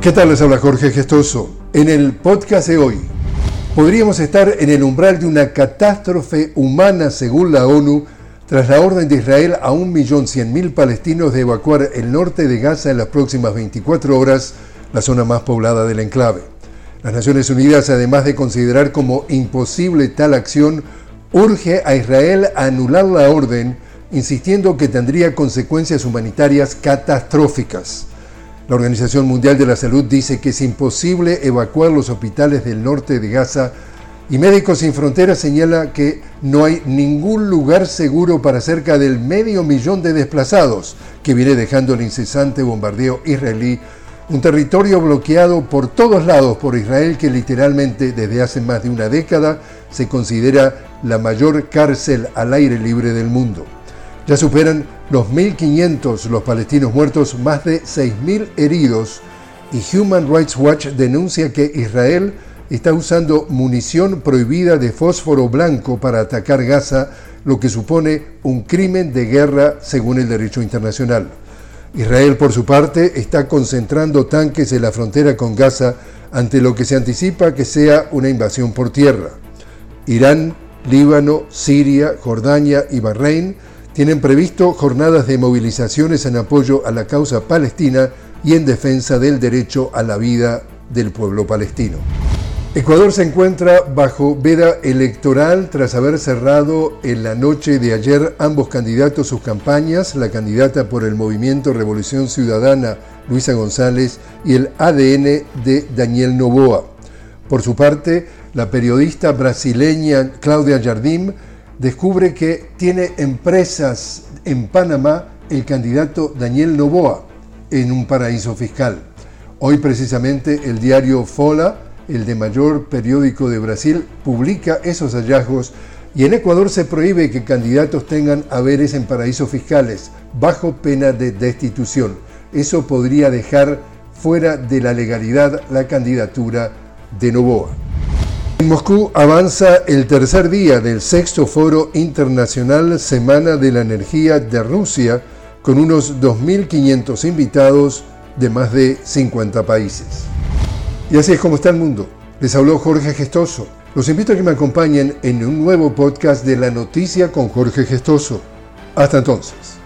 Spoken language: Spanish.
¿Qué tal? Les habla Jorge Gestoso. En el podcast de hoy, podríamos estar en el umbral de una catástrofe humana según la ONU tras la orden de Israel a 1.100.000 palestinos de evacuar el norte de Gaza en las próximas 24 horas, la zona más poblada del enclave. Las Naciones Unidas, además de considerar como imposible tal acción, urge a Israel a anular la orden, insistiendo que tendría consecuencias humanitarias catastróficas. La Organización Mundial de la Salud dice que es imposible evacuar los hospitales del norte de Gaza y Médicos Sin Fronteras señala que no hay ningún lugar seguro para cerca del medio millón de desplazados que viene dejando el incesante bombardeo israelí, un territorio bloqueado por todos lados por Israel que literalmente desde hace más de una década se considera la mayor cárcel al aire libre del mundo. Ya superan los 1.500 los palestinos muertos, más de 6.000 heridos y Human Rights Watch denuncia que Israel está usando munición prohibida de fósforo blanco para atacar Gaza, lo que supone un crimen de guerra según el derecho internacional. Israel, por su parte, está concentrando tanques en la frontera con Gaza ante lo que se anticipa que sea una invasión por tierra. Irán, Líbano, Siria, Jordania y Bahrein tienen previsto jornadas de movilizaciones en apoyo a la causa palestina y en defensa del derecho a la vida del pueblo palestino. Ecuador se encuentra bajo veda electoral tras haber cerrado en la noche de ayer ambos candidatos sus campañas, la candidata por el movimiento Revolución Ciudadana, Luisa González, y el ADN de Daniel Novoa. Por su parte, la periodista brasileña Claudia Jardim descubre que tiene empresas en Panamá el candidato Daniel Novoa en un paraíso fiscal. Hoy precisamente el diario Fola, el de mayor periódico de Brasil, publica esos hallazgos y en Ecuador se prohíbe que candidatos tengan haberes en paraísos fiscales bajo pena de destitución. Eso podría dejar fuera de la legalidad la candidatura de Novoa. En Moscú avanza el tercer día del sexto foro internacional Semana de la Energía de Rusia, con unos 2.500 invitados de más de 50 países. Y así es como está el mundo. Les habló Jorge Gestoso. Los invito a que me acompañen en un nuevo podcast de La Noticia con Jorge Gestoso. Hasta entonces.